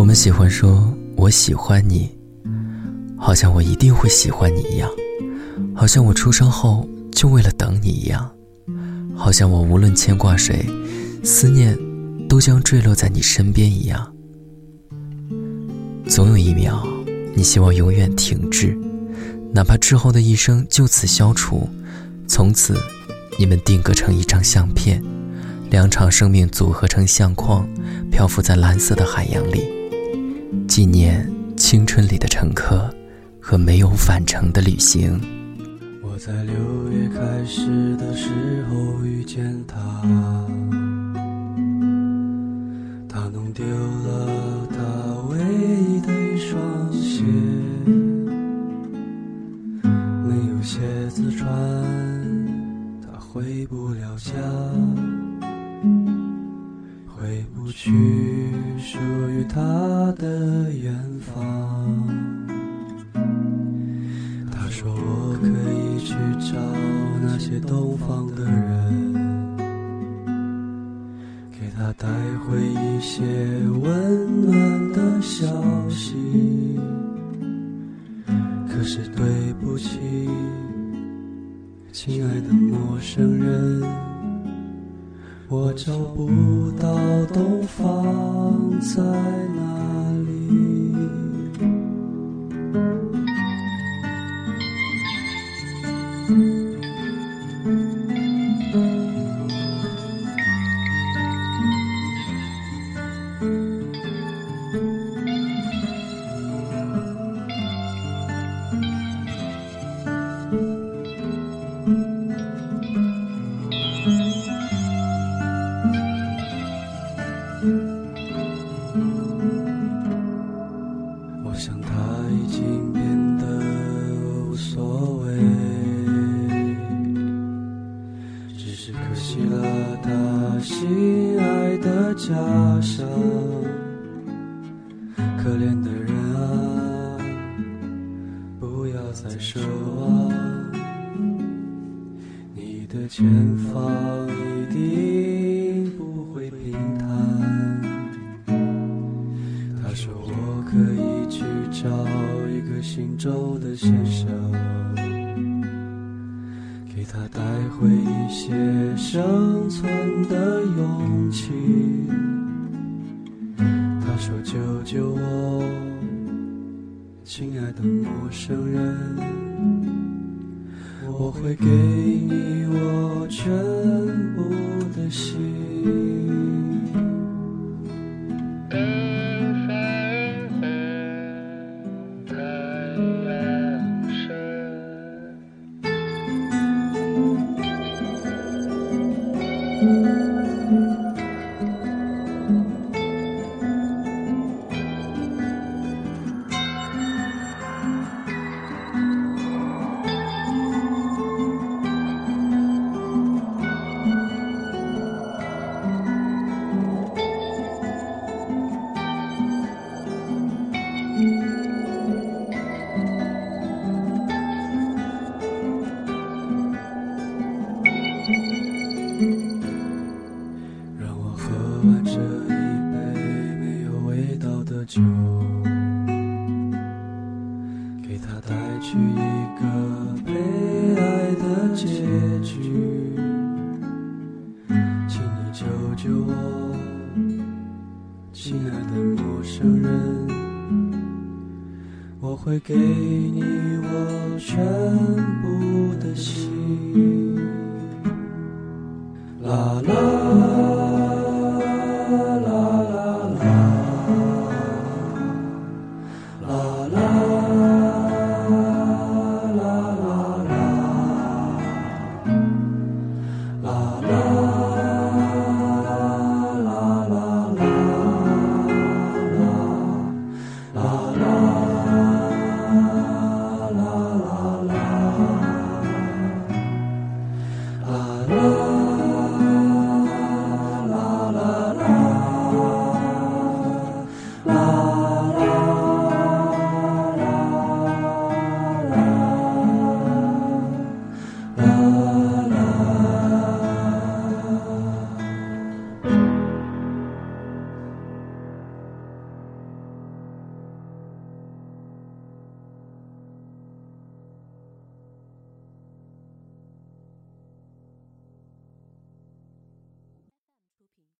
我们喜欢说“我喜欢你”，好像我一定会喜欢你一样，好像我出生后就为了等你一样，好像我无论牵挂谁，思念都将坠落在你身边一样。总有一秒，你希望永远停滞，哪怕之后的一生就此消除，从此你们定格成一张相片。两场生命组合成相框，漂浮在蓝色的海洋里，纪念青春里的乘客和没有返程的旅行。我在六月开始的时候遇见他，他弄丢了他唯一的一双鞋，没有鞋子穿，他回不了家。回不去属于他的远方。他说我可以去找那些东方的人，给他带回一些温暖的消息。可是对不起，亲爱的陌生人。我找不到东方在哪家乡，可怜的人啊，不要再奢望，你的前方一定不会平坦。他说我可以去找一个姓周的先生，给他带回一些生存说救救我，亲爱的陌生人，我会给你我全部的心。酒，给他带去一个悲哀的结局。请你救救我，亲爱的陌生人，我会给你我全部的心。啦啦。